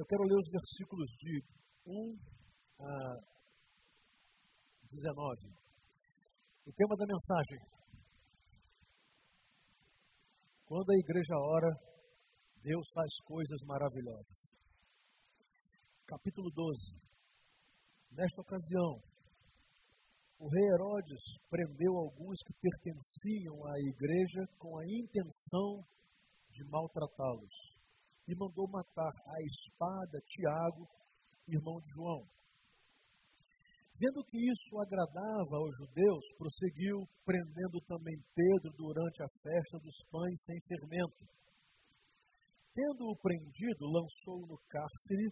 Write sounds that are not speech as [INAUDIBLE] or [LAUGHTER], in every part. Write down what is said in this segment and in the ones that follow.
eu quero ler os versículos de 1 a 19. O tema da mensagem. Quando a igreja ora, Deus faz coisas maravilhosas. Capítulo 12. Nesta ocasião, o rei Herodes prendeu alguns que pertenciam à igreja com a intenção de maltratá-los e mandou matar a espada Tiago, irmão de João. Vendo que isso agradava aos judeus, prosseguiu prendendo também Pedro durante a festa dos pães sem fermento. Tendo-o prendido, lançou-o no cárcere,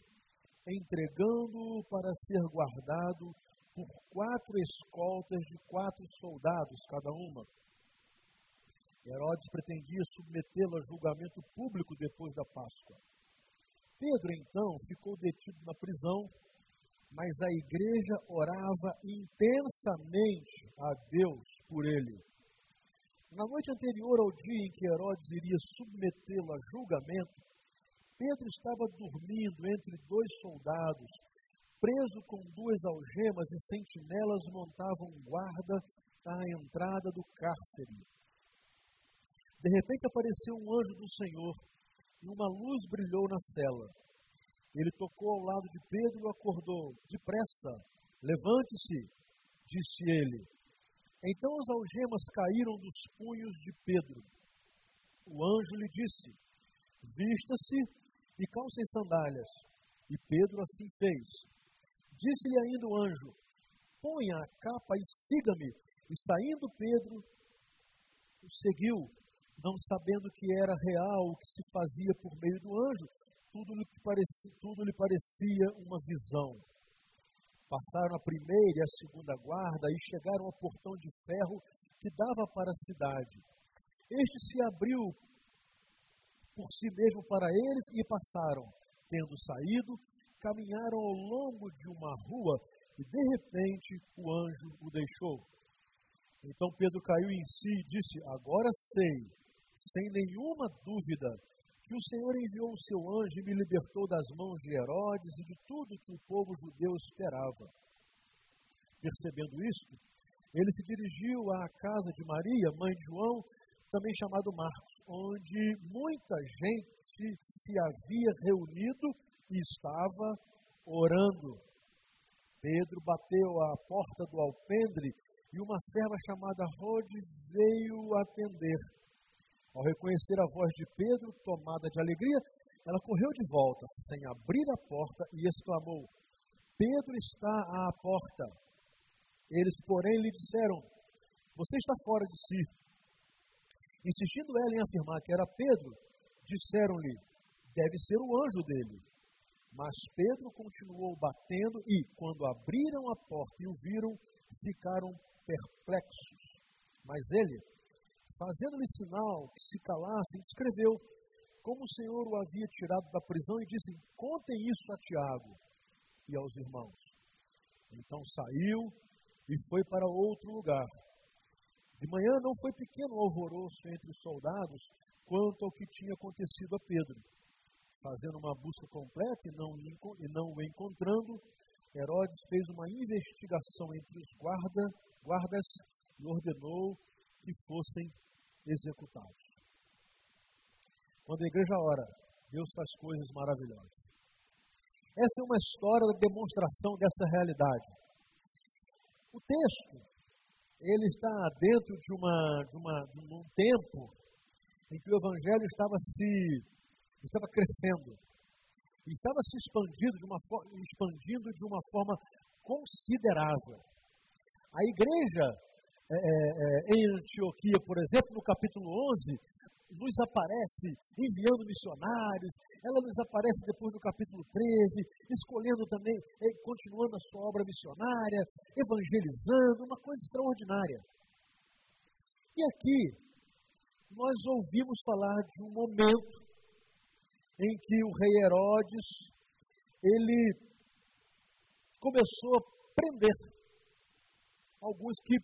entregando-o para ser guardado por quatro escoltas de quatro soldados cada uma. Herodes pretendia submetê-lo a julgamento público depois da Páscoa. Pedro, então, ficou detido na prisão, mas a igreja orava intensamente a Deus por ele. Na noite anterior ao dia em que Herodes iria submetê-lo a julgamento, Pedro estava dormindo entre dois soldados preso com duas algemas e sentinelas montavam guarda à entrada do cárcere. De repente apareceu um anjo do Senhor e uma luz brilhou na cela. Ele tocou ao lado de Pedro e acordou. Depressa, levante-se, disse ele. Então as algemas caíram dos punhos de Pedro. O anjo lhe disse: Vista-se e calce as sandálias. E Pedro assim fez. Disse-lhe ainda o anjo: Ponha a capa e siga-me. E saindo Pedro, o seguiu, não sabendo que era real o que se fazia por meio do anjo, tudo lhe parecia, tudo lhe parecia uma visão. Passaram a primeira e a segunda guarda e chegaram ao portão de ferro que dava para a cidade. Este se abriu por si mesmo para eles e passaram. Tendo saído, caminharam ao longo de uma rua e de repente o anjo o deixou. Então Pedro caiu em si e disse: Agora sei, sem nenhuma dúvida, que o Senhor enviou o seu anjo e me libertou das mãos de Herodes e de tudo que o povo judeu esperava. Percebendo isto, ele se dirigiu à casa de Maria, mãe de João, também chamado Marcos, onde muita gente se havia reunido e estava orando. Pedro bateu à porta do alpendre e uma serva chamada Rode veio atender. Ao reconhecer a voz de Pedro, tomada de alegria, ela correu de volta, sem abrir a porta, e exclamou: Pedro está à porta. Eles, porém, lhe disseram: Você está fora de si. Insistindo ela em afirmar que era Pedro, disseram-lhe: Deve ser o anjo dele. Mas Pedro continuou batendo e, quando abriram a porta e o viram, ficaram perplexos. Mas ele, fazendo-lhe sinal que se calassem, escreveu como o Senhor o havia tirado da prisão e disse: Contem isso a Tiago e aos irmãos. Então saiu e foi para outro lugar. De manhã não foi pequeno alvoroço entre os soldados quanto ao que tinha acontecido a Pedro fazendo uma busca completa e não, e não o encontrando, Herodes fez uma investigação entre os guarda, guardas e ordenou que fossem executados. Quando a igreja ora, Deus faz coisas maravilhosas. Essa é uma história da demonstração dessa realidade. O texto, ele está dentro de, uma, de, uma, de um tempo em que o evangelho estava se estava crescendo. Estava se expandindo de uma, expandindo de uma forma considerável. A igreja em Antioquia, por exemplo, no capítulo 11, nos aparece enviando missionários, ela nos aparece depois no capítulo 13, escolhendo também, é, continuando a sua obra missionária, evangelizando, uma coisa extraordinária. E aqui, nós ouvimos falar de um momento em que o rei Herodes ele começou a prender alguns que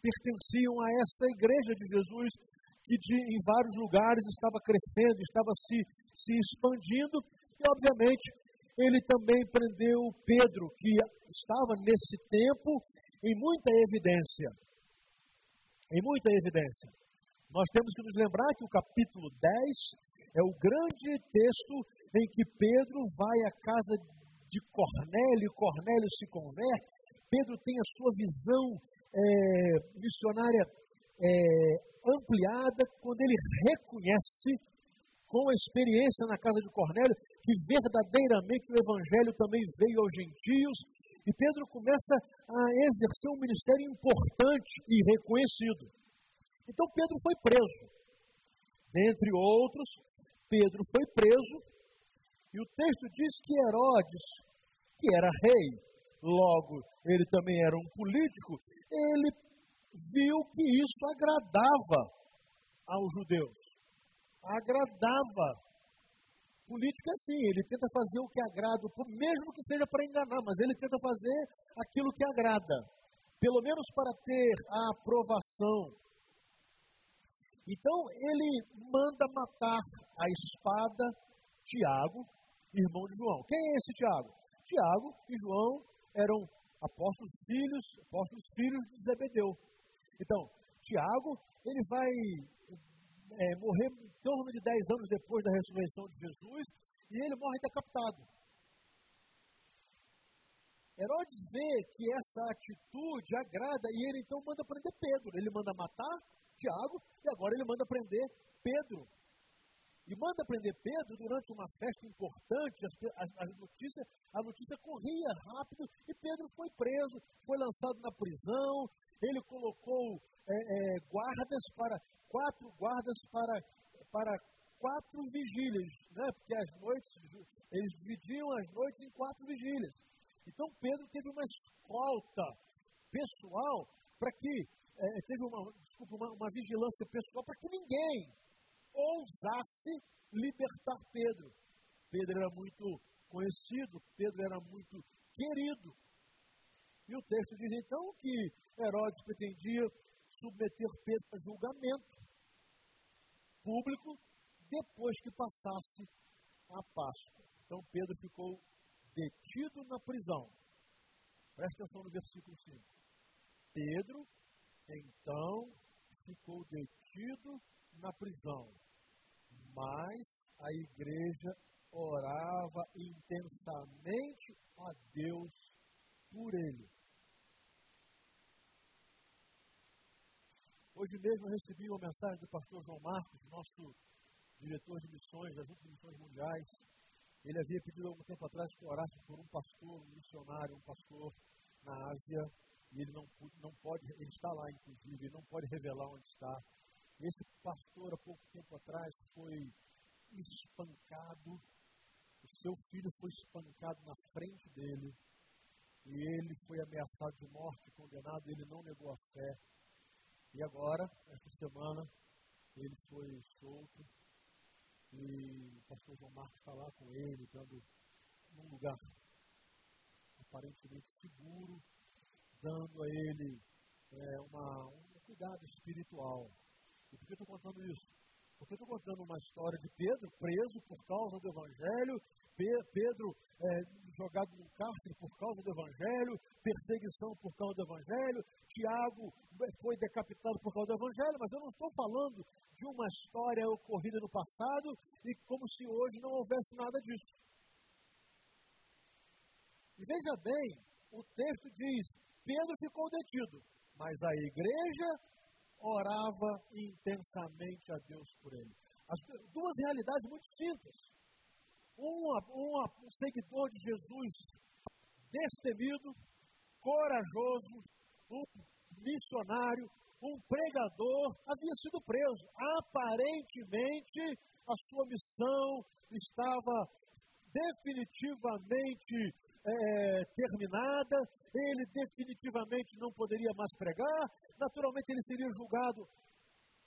pertenciam a esta igreja de Jesus, que de, em vários lugares estava crescendo, estava se, se expandindo, e obviamente ele também prendeu Pedro, que estava nesse tempo em muita evidência. Em muita evidência. Nós temos que nos lembrar que o capítulo 10 é o grande texto em que Pedro vai à casa de Cornélio, Cornélio se converte. Pedro tem a sua visão é, missionária é, ampliada quando ele reconhece com a experiência na casa de Cornélio, que verdadeiramente o Evangelho também veio aos gentios, e Pedro começa a exercer um ministério importante e reconhecido. Então Pedro foi preso. Dentre outros, Pedro foi preso, e o texto diz que Herodes, que era rei, logo ele também era um político, ele viu que isso agradava aos judeus agradava. Política, sim, ele tenta fazer o que agrada, mesmo que seja para enganar, mas ele tenta fazer aquilo que agrada, pelo menos para ter a aprovação. Então, ele manda matar a espada Tiago, irmão de João. Quem é esse Tiago? Tiago e João eram apóstolos filhos, apóstolos filhos de Zebedeu. Então, Tiago, ele vai é, morrer em torno de 10 anos depois da ressurreição de Jesus, e ele morre decapitado. Herodes vê que essa atitude agrada e ele então manda prender Pedro. Ele manda matar Tiago e agora ele manda prender Pedro. E manda prender Pedro durante uma festa importante. A, a, notícia, a notícia corria rápido e Pedro foi preso, foi lançado na prisão. Ele colocou é, é, guardas para quatro guardas para, para quatro vigílias, né? porque as noites, eles dividiam as noites em quatro vigílias. Então Pedro teve uma escolta pessoal para que, é, teve uma, desculpa, uma, uma vigilância pessoal para que ninguém ousasse libertar Pedro. Pedro era muito conhecido, Pedro era muito querido. E o texto diz então que Herodes pretendia submeter Pedro a julgamento público depois que passasse a Páscoa. Então Pedro ficou detido na prisão. Presta atenção no versículo 5. Pedro, então, ficou detido na prisão, mas a igreja orava intensamente a Deus por ele. Hoje mesmo eu recebi uma mensagem do pastor João Marcos, nosso diretor de missões das últimas missões mundiais. Ele havia pedido algum tempo atrás que orasse por um pastor, um missionário, um pastor na Ásia, e ele não, não pode, ele está lá inclusive, ele não pode revelar onde está. Esse pastor, há pouco tempo atrás, foi espancado, o seu filho foi espancado na frente dele, e ele foi ameaçado de morte, condenado, ele não negou a fé. E agora, esta semana, ele foi solto e o pastor João Marcos está lá com ele, dando num lugar aparentemente seguro, dando a ele é, uma, um cuidado espiritual. E por que estou contando isso? Porque estou contando uma história de Pedro preso por causa do Evangelho, Pedro é, jogado no cárcere por causa do Evangelho, perseguição por causa do Evangelho, Tiago foi decapitado por causa do Evangelho, mas eu não estou falando de uma história ocorrida no passado e como se hoje não houvesse nada disso. E veja bem, o texto diz: Pedro ficou detido, mas a igreja orava intensamente a Deus por ele. As duas realidades muito distintas um, um, um seguidor de Jesus destemido, corajoso, um missionário, um pregador, havia sido preso. Aparentemente, a sua missão estava definitivamente é, terminada, ele definitivamente não poderia mais pregar, naturalmente ele seria julgado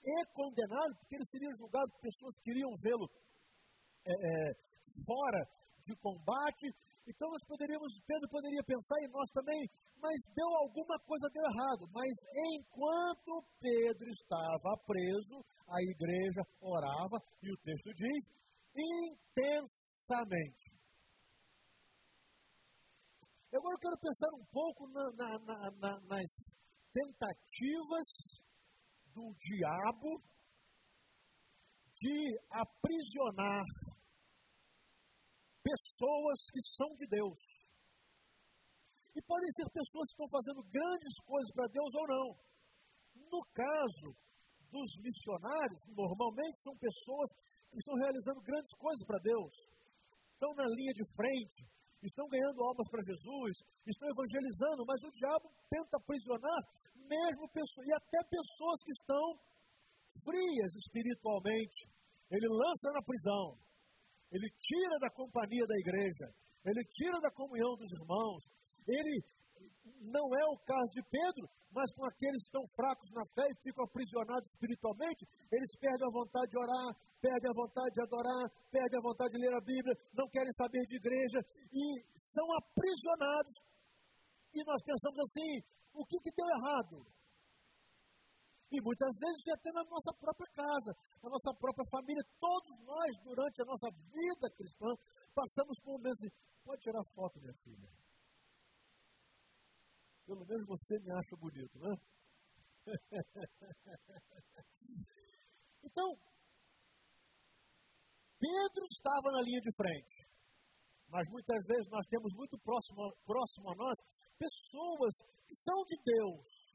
e condenado, porque ele seria julgado por pessoas que queriam vê-lo é, é, fora de combate. Então nós poderíamos, Pedro poderia pensar em nós também, mas deu alguma coisa deu errado. Mas enquanto Pedro estava preso, a igreja orava, e o texto diz, intensamente. Agora eu quero pensar um pouco na, na, na, nas tentativas do diabo de aprisionar pessoas que são de Deus. E podem ser pessoas que estão fazendo grandes coisas para Deus ou não. No caso dos missionários, normalmente são pessoas que estão realizando grandes coisas para Deus. Estão na linha de frente, estão ganhando almas para Jesus, estão evangelizando, mas o diabo tenta aprisionar mesmo pessoas, e até pessoas que estão frias espiritualmente. Ele lança na prisão, ele tira da companhia da igreja, ele tira da comunhão dos irmãos, ele não é o caso de Pedro, mas com aqueles que estão fracos na fé e ficam aprisionados espiritualmente, eles perdem a vontade de orar, perdem a vontade de adorar, perdem a vontade de ler a Bíblia, não querem saber de igreja e são aprisionados. E nós pensamos assim: o que, que deu errado? E muitas vezes até na nossa própria casa, na nossa própria família, todos nós, durante a nossa vida cristã, passamos por momentos de, pode tirar foto, minha filha. Pelo menos você me acha bonito, né? [LAUGHS] então, Pedro estava na linha de frente. Mas muitas vezes nós temos muito próximo, próximo a nós pessoas que são de Deus,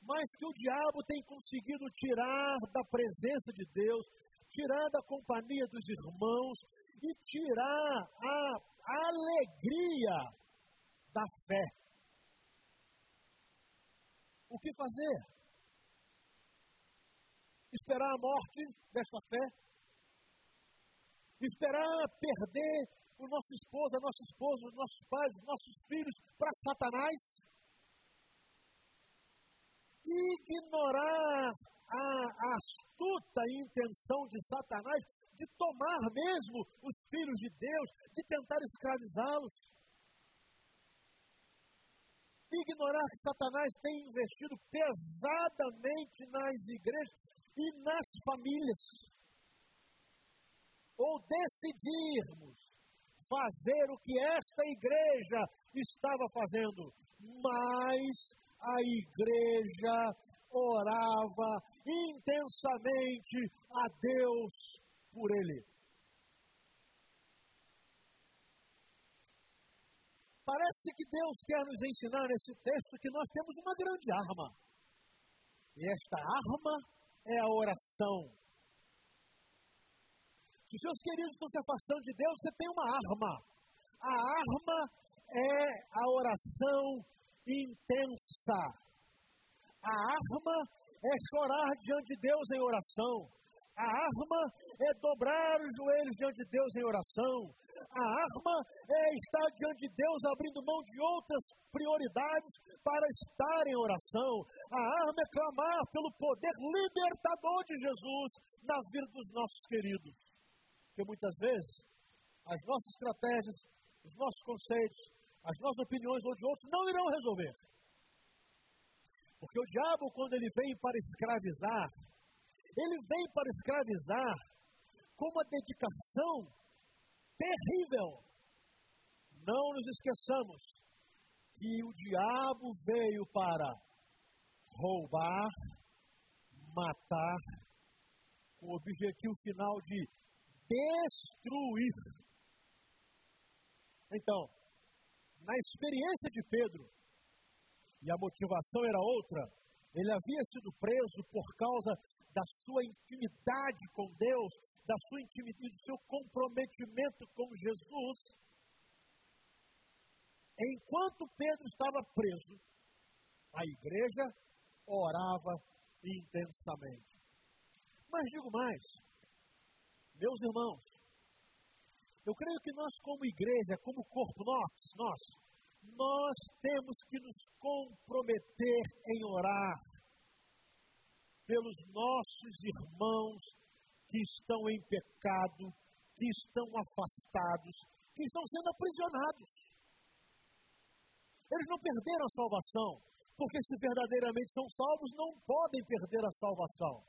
mas que o diabo tem conseguido tirar da presença de Deus, tirar da companhia dos irmãos e tirar a alegria da fé. O que fazer? Esperar a morte desta fé? Esperar perder o nosso esposo, a nossa esposa, os nossos pais, os nossos filhos para Satanás? Ignorar a astuta intenção de Satanás de tomar mesmo os filhos de Deus, de tentar escravizá-los? Ignorar que Satanás tem investido pesadamente nas igrejas e nas famílias. Ou decidirmos fazer o que esta igreja estava fazendo, mas a igreja orava intensamente a Deus por ele. Parece que Deus quer nos ensinar nesse texto que nós temos uma grande arma. E esta arma é a oração. Se os seus queridos estão se afastando de Deus, você tem uma arma. A arma é a oração intensa. A arma é chorar diante de Deus em oração. A arma é dobrar os joelhos diante de Deus em oração. A arma é estar diante de Deus abrindo mão de outras prioridades para estar em oração. A arma é clamar pelo poder libertador de Jesus na vida dos nossos queridos. Porque muitas vezes as nossas estratégias, os nossos conceitos, as nossas opiniões ou de outros não irão resolver. Porque o diabo, quando ele vem para escravizar, ele vem para escravizar com uma dedicação terrível. Não nos esqueçamos que o diabo veio para roubar, matar, com o objetivo final de destruir. Então, na experiência de Pedro, e a motivação era outra, ele havia sido preso por causa da sua intimidade com Deus, da sua intimidade, do seu comprometimento com Jesus, enquanto Pedro estava preso, a igreja orava intensamente. Mas digo mais, meus irmãos, eu creio que nós, como igreja, como corpo, nós, nós, nós temos que nos comprometer em orar pelos nossos irmãos que estão em pecado, que estão afastados, que estão sendo aprisionados. Eles não perderam a salvação, porque se verdadeiramente são salvos, não podem perder a salvação,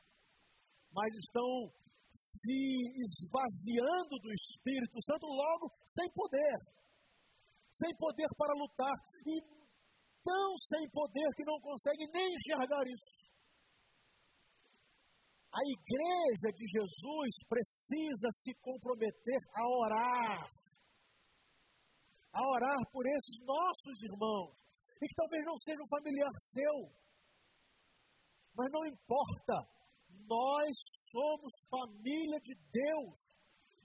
mas estão se esvaziando do Espírito Santo logo sem poder. sem poder para lutar e tão sem poder que não conseguem nem enxergar isso. A igreja de Jesus precisa se comprometer a orar. A orar por esses nossos irmãos. E que talvez não seja um familiar seu. Mas não importa. Nós somos família de Deus.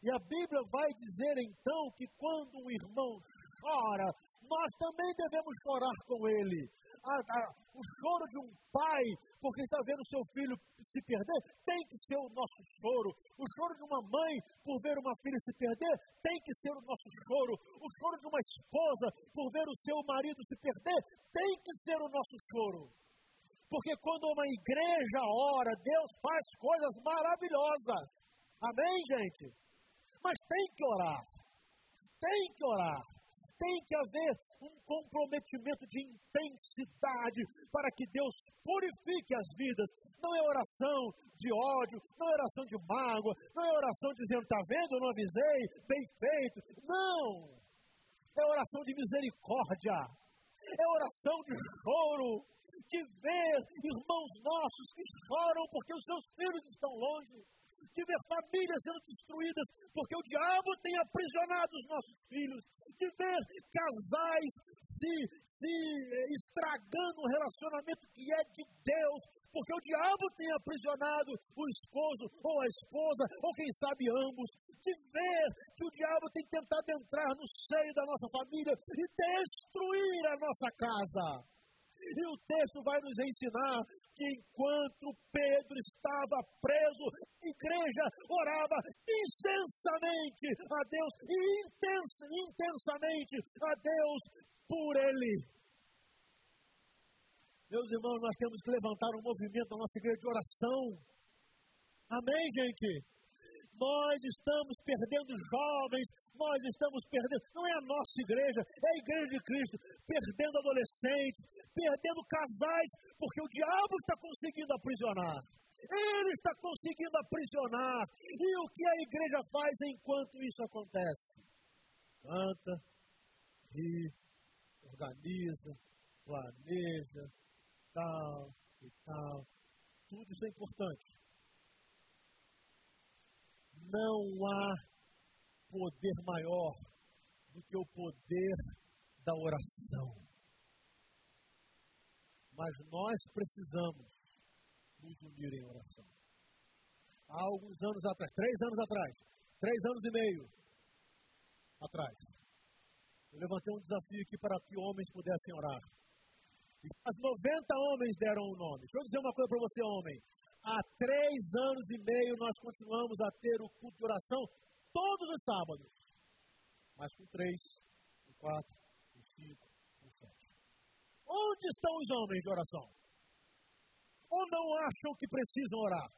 E a Bíblia vai dizer então que quando um irmão chora, nós também devemos chorar com ele o choro de um pai porque está vendo seu filho se perder, tem que ser o nosso choro. O choro de uma mãe por ver uma filha se perder, tem que ser o nosso choro. O choro de uma esposa por ver o seu marido se perder, tem que ser o nosso choro. Porque quando uma igreja ora, Deus faz coisas maravilhosas. Amém, gente? Mas tem que orar. Tem que orar tem que haver um comprometimento de intensidade para que Deus purifique as vidas. Não é oração de ódio, não é oração de mágoa, não é oração dizendo, está vendo, não avisei, bem feito. Não! É oração de misericórdia, é oração de choro, de ver irmãos nossos que choram porque os seus filhos estão longe de ver famílias sendo destruídas, porque o diabo tem aprisionado os nossos filhos, de ver casais se, se eh, estragando um relacionamento que é de Deus, porque o diabo tem aprisionado o esposo ou a esposa, ou quem sabe ambos, de ver que o diabo tem tentado entrar no seio da nossa família e destruir a nossa casa. E o texto vai nos ensinar que enquanto Pedro estava preso, a igreja orava intensamente a Deus, e intens, intensamente a Deus por ele. Meus irmãos, nós temos que levantar um movimento na nossa igreja de oração. Amém, gente? Nós estamos perdendo jovens, nós estamos perdendo, não é a nossa igreja, é a igreja de Cristo, perdendo adolescentes, perdendo casais, porque o diabo está conseguindo aprisionar. Ele está conseguindo aprisionar. E o que a igreja faz enquanto isso acontece? Canta, ri, organiza, planeja, tal e tal. Tudo isso é importante. Não há poder maior do que o poder da oração. Mas nós precisamos nos unir em oração. Há alguns anos atrás, três anos atrás, três anos e meio atrás, eu levantei um desafio aqui para que homens pudessem orar. E as 90 homens deram o um nome. Deixa eu dizer uma coisa para você, homem. Há três anos e meio nós continuamos a ter o culto de oração todos os sábados. Mas com três, com quatro, com cinco, com sete. Onde estão os homens de oração? Não acham que precisam orar?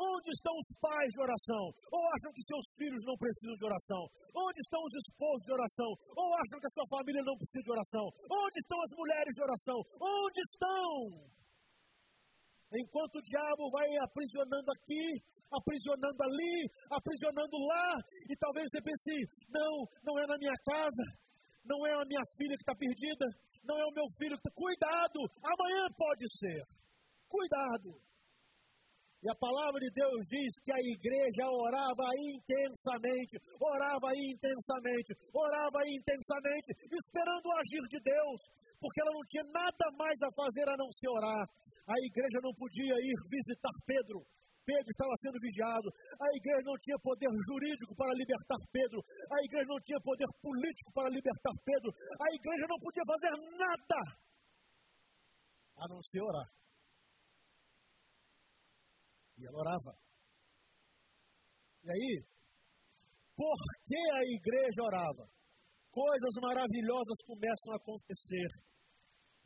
Onde estão os pais de oração? Ou acham que seus filhos não precisam de oração? Onde estão os esposos de oração? Ou acham que a sua família não precisa de oração? Onde estão as mulheres de oração? Onde estão? Enquanto o diabo vai aprisionando aqui, aprisionando ali, aprisionando lá, e talvez você pense: não, não é na minha casa, não é a minha filha que está perdida, não é o meu filho está. Cuidado, amanhã pode ser. Cuidado. E a palavra de Deus diz que a igreja orava intensamente, orava intensamente, orava intensamente, esperando o agir de Deus, porque ela não tinha nada mais a fazer a não ser orar. A igreja não podia ir visitar Pedro, Pedro estava sendo vigiado. A igreja não tinha poder jurídico para libertar Pedro. A igreja não tinha poder político para libertar Pedro. A igreja não podia fazer nada a não ser orar. E ela orava. E aí, por que a igreja orava? Coisas maravilhosas começam a acontecer.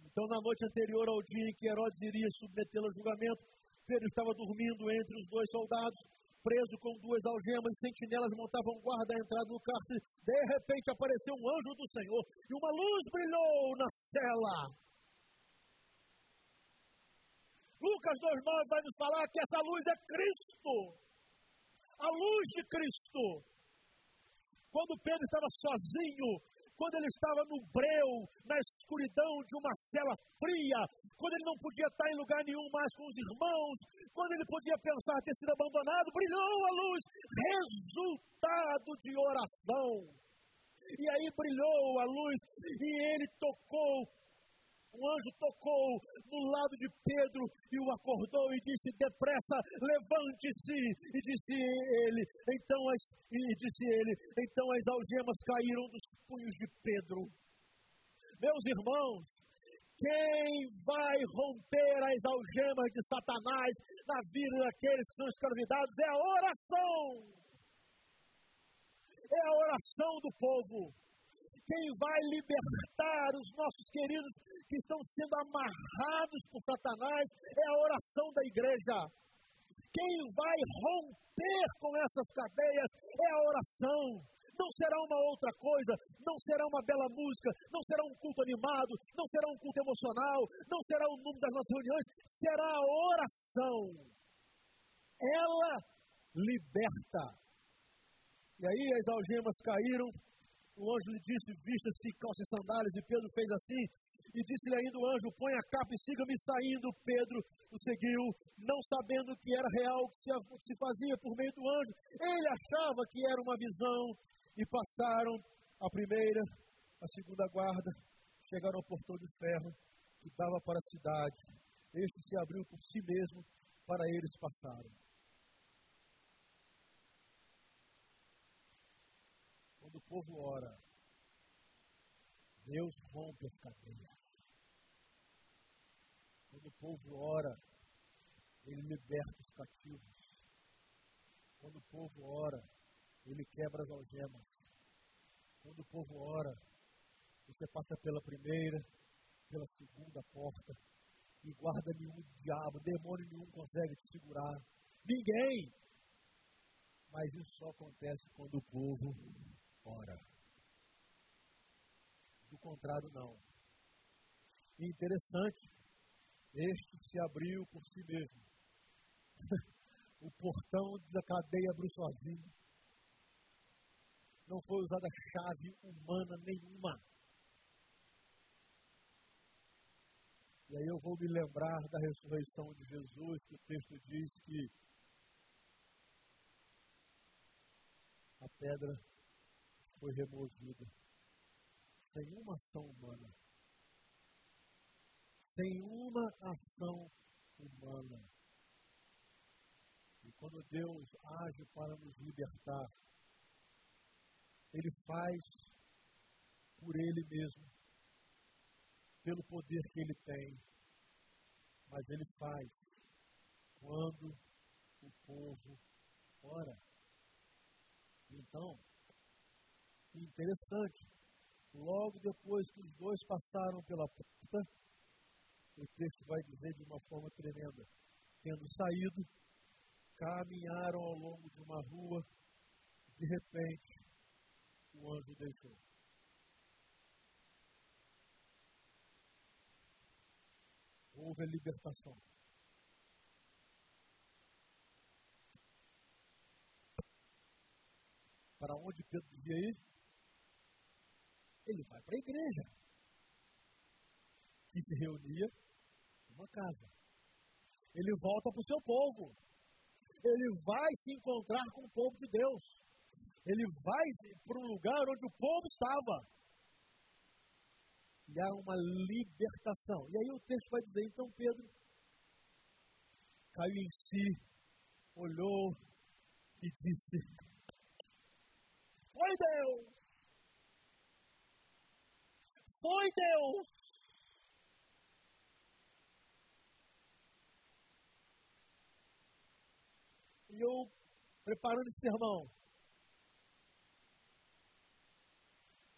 Então, na noite anterior ao dia em que Herodes iria submetê-lo a julgamento, Pedro estava dormindo entre os dois soldados, preso com duas algemas, e sentinelas montavam guarda à entrada do cárcere. De repente apareceu um anjo do Senhor e uma luz brilhou na cela. Lucas 2,9 vai nos falar que essa luz é Cristo. A luz de Cristo. Quando Pedro estava sozinho, quando ele estava no breu, na escuridão de uma cela fria, quando ele não podia estar em lugar nenhum mais com os irmãos, quando ele podia pensar ter sido abandonado, brilhou a luz, resultado de oração. E aí brilhou a luz e ele tocou o anjo tocou no lado de Pedro e o acordou e disse: Depressa, levante-se. E disse ele, então as, e disse ele, então as algemas caíram dos punhos de Pedro. Meus irmãos, quem vai romper as algemas de Satanás na vida daqueles que são escravizados é a oração. É a oração do povo quem vai libertar os nossos queridos que estão sendo amarrados por Satanás é a oração da igreja. Quem vai romper com essas cadeias é a oração. Não será uma outra coisa, não será uma bela música, não será um culto animado, não será um culto emocional, não será o número das nossas reuniões, será a oração. Ela liberta. E aí as algemas caíram, o anjo lhe disse: Vista-se, calça sandálias. E Pedro fez assim. E disse-lhe ainda o anjo: Põe a capa e siga-me saindo. Pedro o seguiu, não sabendo que era real o que se fazia por meio do anjo. Ele achava que era uma visão. E passaram a primeira, a segunda guarda. Chegaram ao portão de ferro que dava para a cidade. Este se abriu por si mesmo para eles passarem. Quando o povo ora, Deus rompe as cadeias. Quando o povo ora, ele liberta os cativos. Quando o povo ora, ele quebra as algemas. Quando o povo ora, você passa pela primeira, pela segunda porta, e guarda nenhum diabo, demônio nenhum consegue te segurar. Ninguém! Mas isso só acontece quando o povo ora. Do contrário, não. E interessante, este se abriu por si mesmo. [LAUGHS] o portão da cadeia abriu sozinho. Não foi usada chave humana nenhuma. E aí eu vou me lembrar da ressurreição de Jesus, que o texto diz que a pedra foi removida sem uma ação humana. Sem uma ação humana. E quando Deus age para nos libertar, Ele faz por Ele mesmo, pelo poder que Ele tem, mas Ele faz quando o povo ora. Então, interessante. Logo depois que os dois passaram pela porta, o texto vai dizer de uma forma tremenda: tendo saído, caminharam ao longo de uma rua, de repente, o anjo deixou. Houve a libertação. Para onde Pedro devia ir? Ele vai para a igreja, que se reunia numa casa. Ele volta para o seu povo. Ele vai se encontrar com o povo de Deus. Ele vai para um lugar onde o povo estava. E há uma libertação. E aí o texto vai dizer, então Pedro caiu em si, olhou e disse: Foi Deus! Foi Deus. E eu, preparando esse sermão,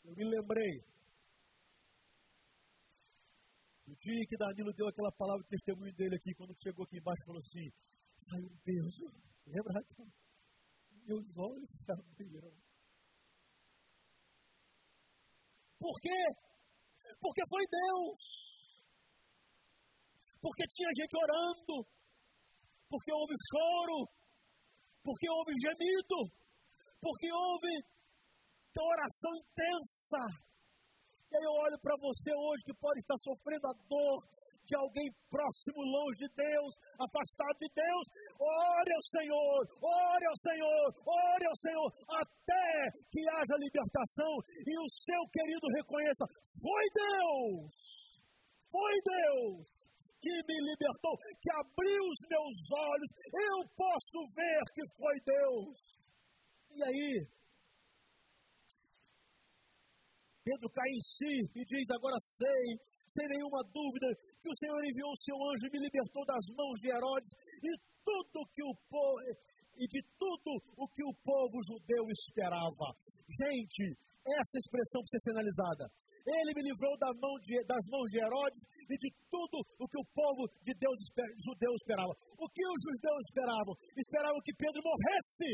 eu me lembrei do dia que Danilo deu aquela palavra de testemunho dele aqui, quando chegou aqui embaixo falou assim, saiu um beijo. Lembra? Meus olhos se abriram. Por quê? Porque foi Deus. Porque tinha gente orando. Porque houve choro. Porque houve gemido. Porque houve oração intensa. aí eu olho para você hoje que pode estar sofrendo a dor de alguém próximo, longe de Deus, afastado de Deus. Ore ao Senhor, ore ao Senhor, ore ao Senhor, até que haja libertação e o seu querido reconheça: foi Deus, foi Deus que me libertou, que abriu os meus olhos, eu posso ver que foi Deus. E aí, Pedro cai em si e diz: Agora sei, sem nenhuma dúvida, que o Senhor enviou o seu anjo e me libertou das mãos de Herodes e tudo que o povo e de tudo o que o povo judeu esperava. Gente, essa expressão precisa ser analisada. Ele me livrou da mão de, das mãos de Herodes e de tudo o que o povo de Deus judeu esperava. O que os judeus esperavam? Esperavam que Pedro morresse.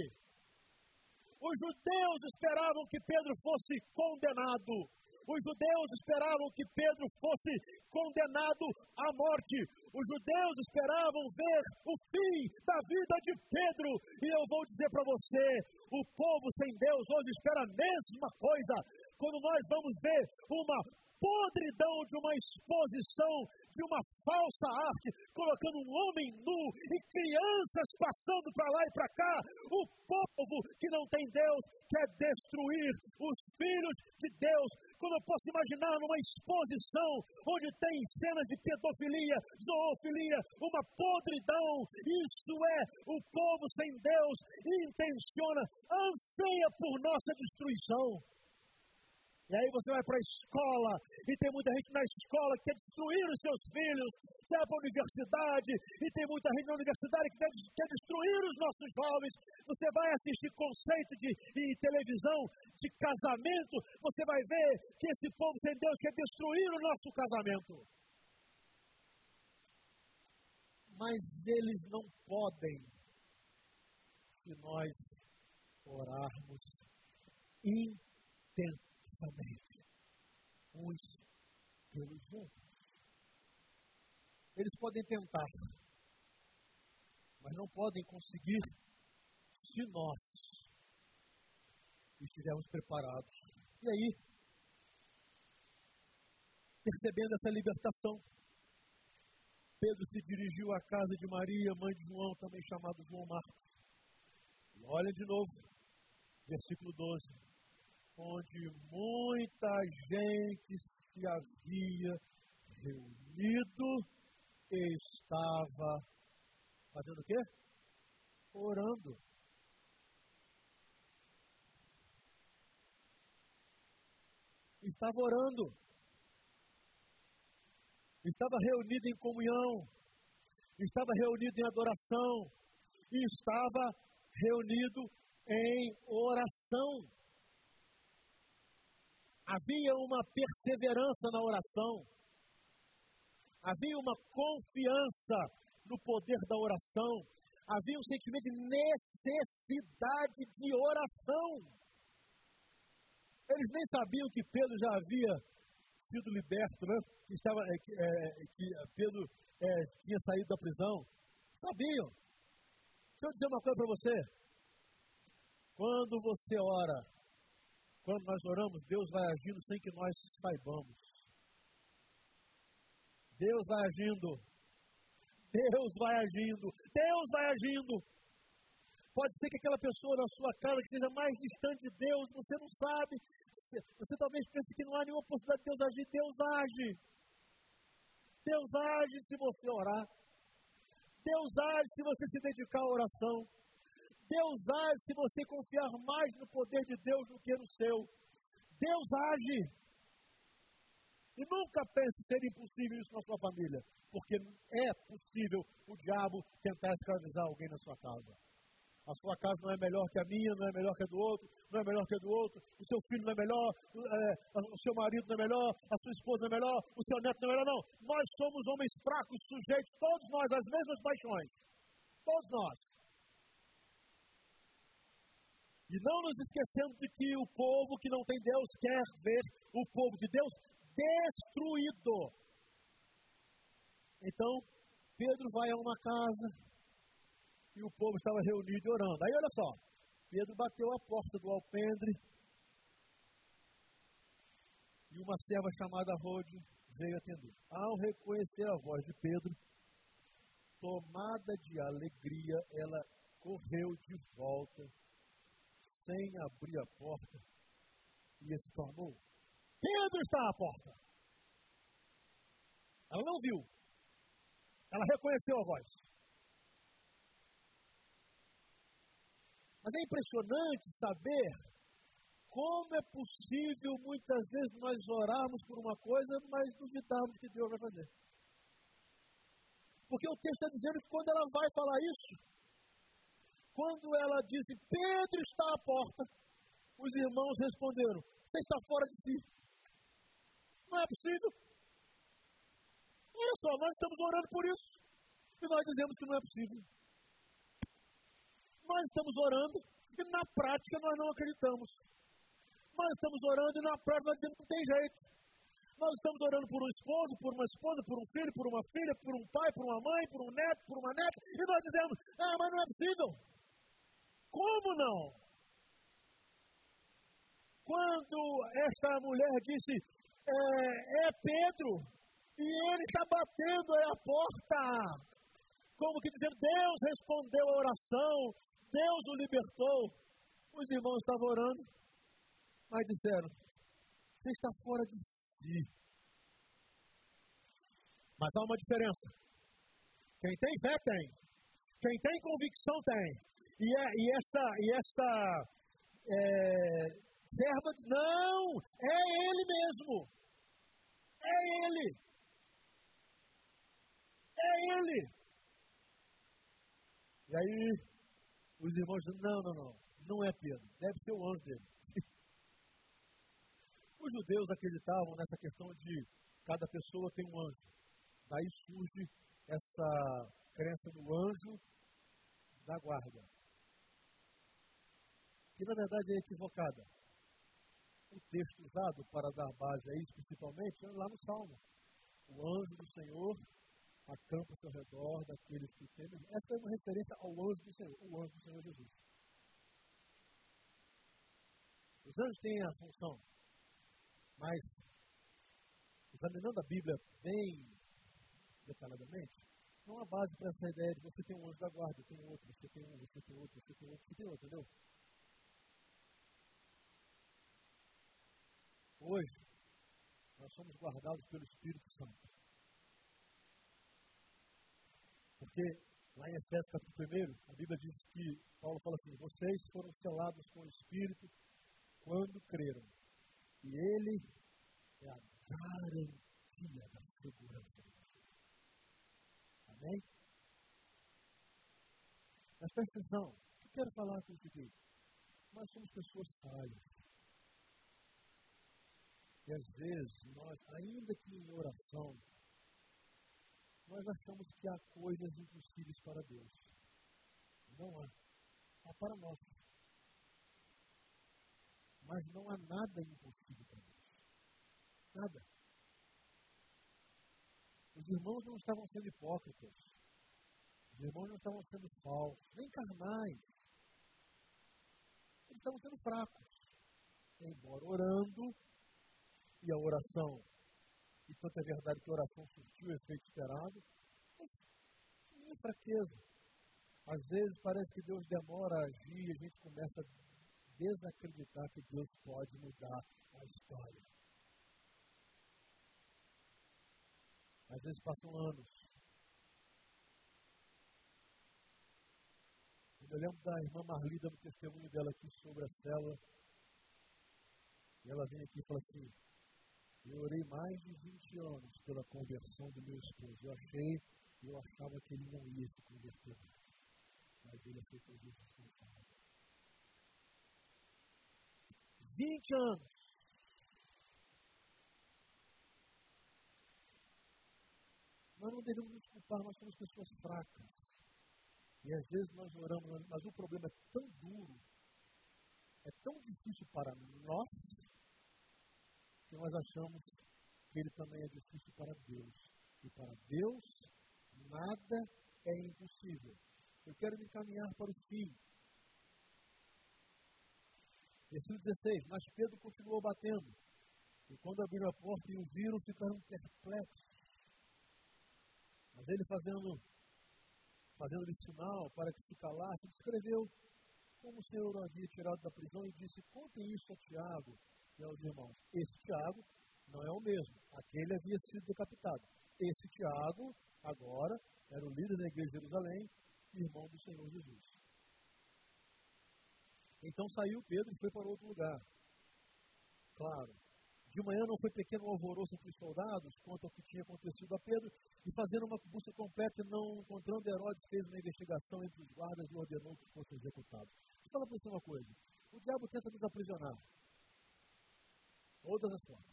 Os judeus esperavam que Pedro fosse condenado. Os judeus esperavam que Pedro fosse condenado à morte. Os judeus esperavam ver o fim da vida de Pedro. E eu vou dizer para você: o povo sem Deus hoje espera a mesma coisa quando nós vamos ver uma podridão de uma exposição de uma falsa arte, colocando um homem nu e crianças passando para lá e para cá. O povo que não tem Deus quer destruir os filhos de Deus. Quando eu posso imaginar numa exposição onde tem cenas de pedofilia, zoofilia, uma podridão, isso é o povo sem Deus, intenciona, anseia por nossa destruição. E aí você vai para a escola e tem muita gente na escola que quer destruir os seus filhos. Vai para a universidade e tem muita gente na universidade que quer, quer destruir os nossos jovens. Você vai assistir conceito de, de televisão, de casamento. Você vai ver que esse povo sem Deus quer destruir o nosso casamento. Mas eles não podem se nós orarmos intensamente intensamente uns pelos outros. Eles podem tentar, mas não podem conseguir se nós estivermos preparados. E aí, percebendo essa libertação, Pedro se dirigiu à casa de Maria, mãe de João, também chamado João Marcos. E olha de novo, versículo 12 onde muita gente se havia reunido e estava fazendo o quê? Orando. Estava orando. Estava reunido em comunhão. Estava reunido em adoração. Estava reunido em oração. Havia uma perseverança na oração. Havia uma confiança no poder da oração. Havia um sentimento de necessidade de oração. Eles nem sabiam que Pedro já havia sido liberto, né? Que, estava, é, é, que Pedro é, tinha saído da prisão. Sabiam. Deixa eu dizer uma coisa para você. Quando você ora, quando nós oramos, Deus vai agindo sem que nós saibamos. Deus vai agindo. Deus vai agindo. Deus vai agindo. Pode ser que aquela pessoa na sua casa que seja mais distante de Deus, você não sabe. Você talvez pense que não há nenhuma possibilidade de Deus agir. Deus age. Deus age se você orar. Deus age se você se dedicar à oração. Deus age se você confiar mais no poder de Deus do que no seu. Deus age. E nunca pense ser impossível isso na sua família, porque é possível o diabo tentar escravizar alguém na sua casa. A sua casa não é melhor que a minha, não é melhor que a do outro, não é melhor que a do outro, o seu filho não é melhor, é, o seu marido não é melhor, a sua esposa não é melhor, o seu neto não é melhor, não. Nós somos homens fracos, sujeitos, todos nós, às mesmas paixões. Todos nós. E não nos esquecendo de que o povo que não tem Deus quer ver o povo de Deus destruído. Então, Pedro vai a uma casa e o povo estava reunido e orando. Aí olha só, Pedro bateu a porta do alpendre E uma serva chamada Rode veio atender. Ao reconhecer a voz de Pedro, tomada de alegria, ela correu de volta, sem abrir a porta, e exclamou: Pedro está à porta. Ela não viu. Ela reconheceu a voz. Mas é impressionante saber como é possível muitas vezes nós orarmos por uma coisa, mas duvidarmos que Deus vai fazer. Porque o texto está dizendo que quando ela vai falar isso, quando ela disse, Pedro está à porta, os irmãos responderam, você está fora de si. Não é possível. Olha só, nós estamos orando por isso. E nós dizemos que não é possível. Nós estamos orando e na prática nós não acreditamos. Nós estamos orando e na prática nós dizemos que não tem jeito. Nós estamos orando por um esposo, por uma esposa, por um filho, por uma filha, por um pai, por uma mãe, por um neto, por uma neta, e nós dizemos, ah, mas não é possível. Como não? Quando esta mulher disse, é, é Pedro, e ele está batendo a porta, como que dizendo, Deus respondeu a oração, Deus o libertou. Os irmãos estavam orando, mas disseram, você está fora de si. Mas há uma diferença. Quem tem fé tem. Quem tem convicção tem. E, é, e essa, e essa é, serva, não, é ele mesmo. É ele. É ele. E aí, os irmãos dizem, não, não, não, não é Pedro, deve ser o anjo dele. [LAUGHS] Os judeus acreditavam nessa questão de cada pessoa tem um anjo. Daí surge essa crença do anjo da guarda. Que na verdade é equivocada. O texto usado para dar base a isso, principalmente, é lá no Salmo. O anjo do Senhor acampa-se ao redor daqueles que temem. Essa é uma referência ao anjo do Senhor, o anjo do Senhor Jesus. Os anjos têm a função mas, examinando a Bíblia bem detalhadamente, não há base para essa ideia de você tem um anjo da guarda, tem outro, você tem um, você tem outro, você tem outro, você tem outro, entendeu? Hoje, nós somos guardados pelo Espírito Santo. Porque lá em Efésios capítulo 1, a Bíblia diz que Paulo fala assim, vocês foram selados com o Espírito quando creram. E ele é a garantia da segurança de vocês. Amém? Mas presta atenção, o que eu quero falar com isso aqui? Nós somos pessoas falhas. E às vezes, nós, ainda que em oração, nós achamos que há coisas impossíveis para Deus. Não há. Há para nós. Mas não há nada impossível para Deus. Nada. Os irmãos não estavam sendo hipócritas. Os irmãos não estavam sendo falsos, nem carnais. Eles estavam sendo fracos. Embora orando, e a oração, e tanto é verdade que a oração surtiu o efeito esperado, mas tinha fraqueza. Às vezes parece que Deus demora a agir e a gente começa a desacreditar que Deus pode mudar a história. Às vezes passam anos. Eu lembro da irmã Marli dando testemunho dela aqui sobre a célula. E ela vem aqui e fala assim: Eu orei mais de 20 anos pela conversão do meu esposo. Eu achei, eu achava que ele não ia se converter mais. Mas ele aceitou Jesus como Salvador. 20 anos. Nós não devemos nos culpar, nós somos pessoas fracas. E às vezes nós oramos, mas o problema é tão duro, é tão difícil para nós, que nós achamos que ele também é difícil para Deus. E para Deus, nada é impossível. Eu quero me encaminhar para o fim. Versículo 16. Mas Pedro continuou batendo. E quando abriram a porta e o viram, ficaram perplexos. Mas ele fazendo, fazendo-lhe sinal para que se calasse, descreveu como o Senhor o havia tirado da prisão e disse, contem isso a Tiago aos irmãos. Esse Tiago não é o mesmo. Aquele havia sido decapitado. Esse Tiago, agora, era o líder da igreja de Jerusalém, irmão do Senhor Jesus. Então saiu Pedro e foi para outro lugar. Claro, de manhã não foi pequeno alvoroço entre os soldados quanto ao que tinha acontecido a Pedro, e fazendo uma busca completa e não encontrando Herodes, fez uma investigação entre os guardas e ordenou que fosse executado. Falar para você uma coisa. O diabo tenta nos aprisionar. Todas as formas.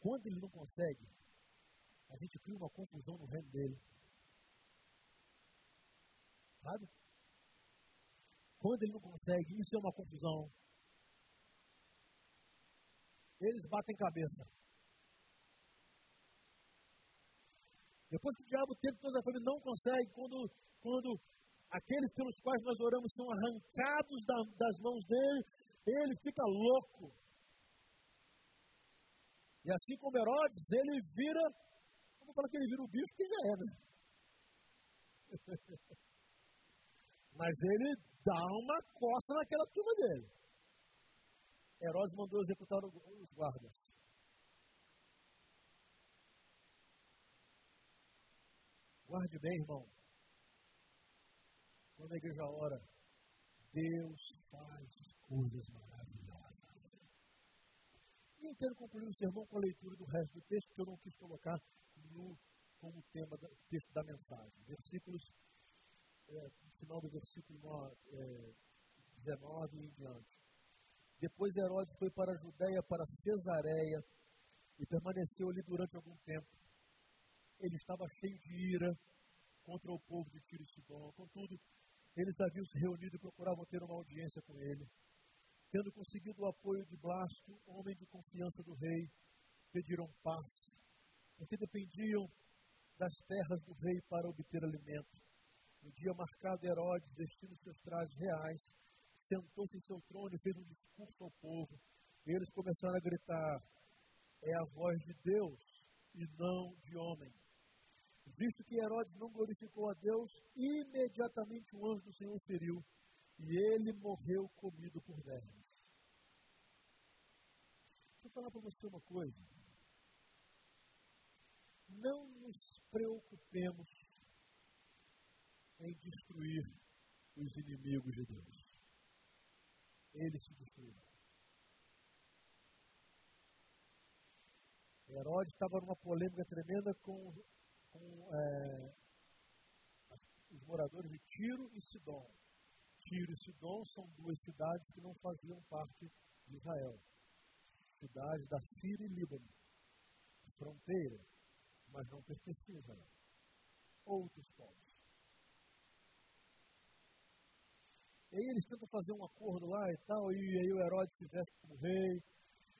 Quando ele não consegue, a gente cria uma confusão no reino dele. Sabe? Quando ele não consegue, isso é uma confusão. Eles batem cabeça. Depois que o diabo tenta toda a família, não consegue, quando, quando aqueles pelos quais nós oramos são arrancados da, das mãos dele, ele fica louco. E assim como Herodes, ele vira, vamos falar que ele vira o bicho que já é, né? [LAUGHS] Mas ele dá uma costa naquela turma dele. Herodes mandou executar os guardas. Guarde bem, irmão. Quando a igreja ora, Deus faz coisas maravilhosas. Quero concluir o sermão com a leitura do resto do texto, que eu não quis colocar no, como tema do texto da mensagem. Versículos é, final do versículo é, 19 e em diante. Depois Herodes foi para a Judéia, para Cesareia, e permaneceu ali durante algum tempo. Ele estava cheio de ira contra o povo de Tiro e Sidom. Contudo, eles haviam se reunido e procuravam ter uma audiência com ele. Tendo conseguido o apoio de Blasto, homem de confiança do rei, pediram paz, porque dependiam das terras do rei para obter alimento. No dia marcado, Herodes, vestindo seus trajes reais, sentou-se em seu trono e fez um discurso ao povo. E eles começaram a gritar: É a voz de Deus e não de homem. Visto que Herodes não glorificou a Deus, imediatamente o anjo do Senhor feriu e ele morreu comido por vermes. Falar para você uma coisa. Não nos preocupemos em destruir os inimigos de Deus. Eles se destruirão. Herodes estava numa polêmica tremenda com, com é, os moradores de Tiro e Sidom. Tiro e Sidom são duas cidades que não faziam parte de Israel. Cidades da Síria e Líbano. Fronteira, mas não pertenciam a. Outros povos. E aí eles tentam fazer um acordo lá e tal, e aí o Herodes se veste como rei.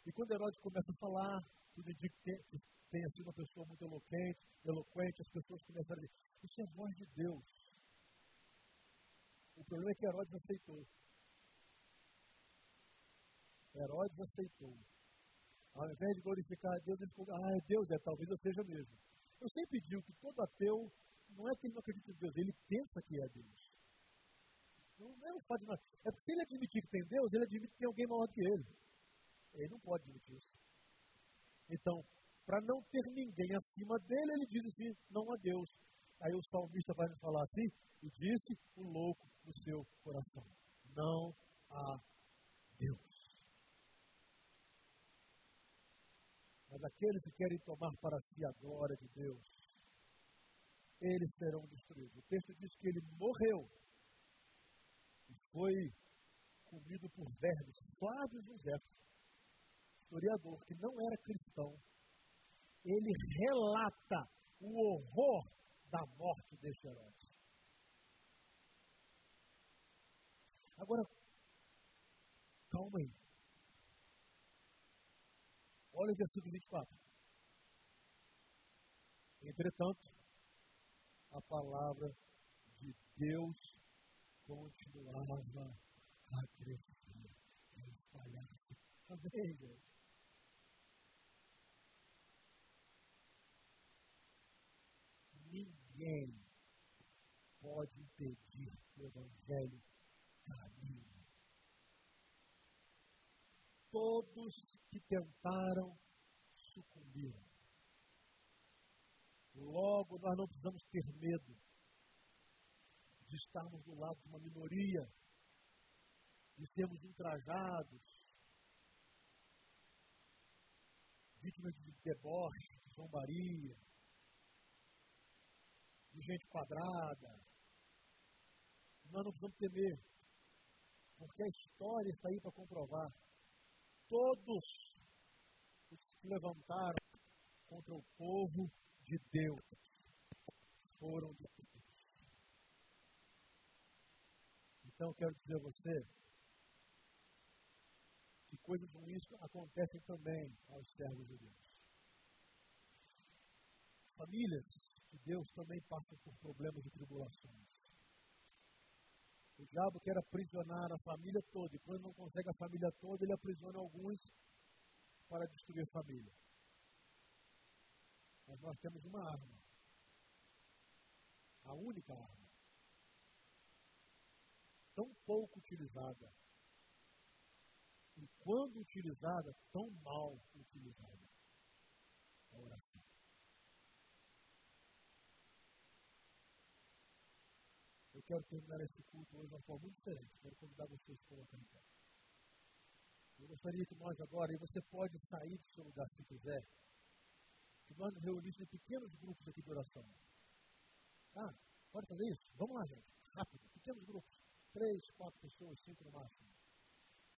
E quando Herodes começa a falar, tudo indica que tenha sido uma pessoa muito eloquente, eloquente, as pessoas começaram a dizer, isso é voz de Deus. O problema é que Herodes aceitou. Herodes aceitou. Ao invés de glorificar a Deus, ele falou, ah, é Deus, é, talvez eu seja mesmo. Eu sempre digo que todo ateu, não é que ele não acredita em Deus, ele pensa que é Deus. Não é o fato de nós. É porque se ele admitir que tem Deus, ele admite que tem alguém maior que ele. Ele não pode admitir isso. Então, para não ter ninguém acima dele, ele diz assim: não há Deus. Aí o salmista vai me falar assim: e disse o louco no seu coração: não há Deus. Mas aqueles que querem tomar para si a glória de Deus, eles serão destruídos. O texto diz que ele morreu foi comido por vermes. Flávio José, historiador que não era cristão, ele relata o horror da morte deste Herodes. Agora, calma aí. Olha o versículo 24. Entretanto, a palavra de Deus continuava a crescer a espalhar-se. Amém, Deus. Ninguém pode impedir que o Evangelho caminhe. Todos que tentaram sucumbiram. Logo, nós não precisamos ter medo de estarmos do lado de uma minoria, de sermos ultrajados, vítimas de deboche, de zombaria, de gente quadrada. Nós não precisamos temer, porque a história está aí para comprovar. Todos os que se levantaram contra o povo de Deus foram destruídos. Então, eu quero dizer a você que coisas ruins acontecem também aos servos de Deus. Famílias de Deus também passam por problemas e tribulações. O diabo quer aprisionar a família toda, e quando não consegue a família toda, ele aprisiona alguns para destruir a família. Mas nós temos uma arma. A única arma. Tão pouco utilizada. E quando utilizada, tão mal utilizada. A oração. Eu quero terminar esse culto hoje de uma forma muito diferente. Quero convidar vocês a colocar em pé. Eu gostaria que nós agora, e você pode sair do seu lugar se quiser, que nós nos reuníssemos em pequenos grupos aqui de oração. Tá? Pode fazer isso? Vamos lá, gente. Rápido. Pequenos grupos. Três, quatro pessoas, cinco no máximo.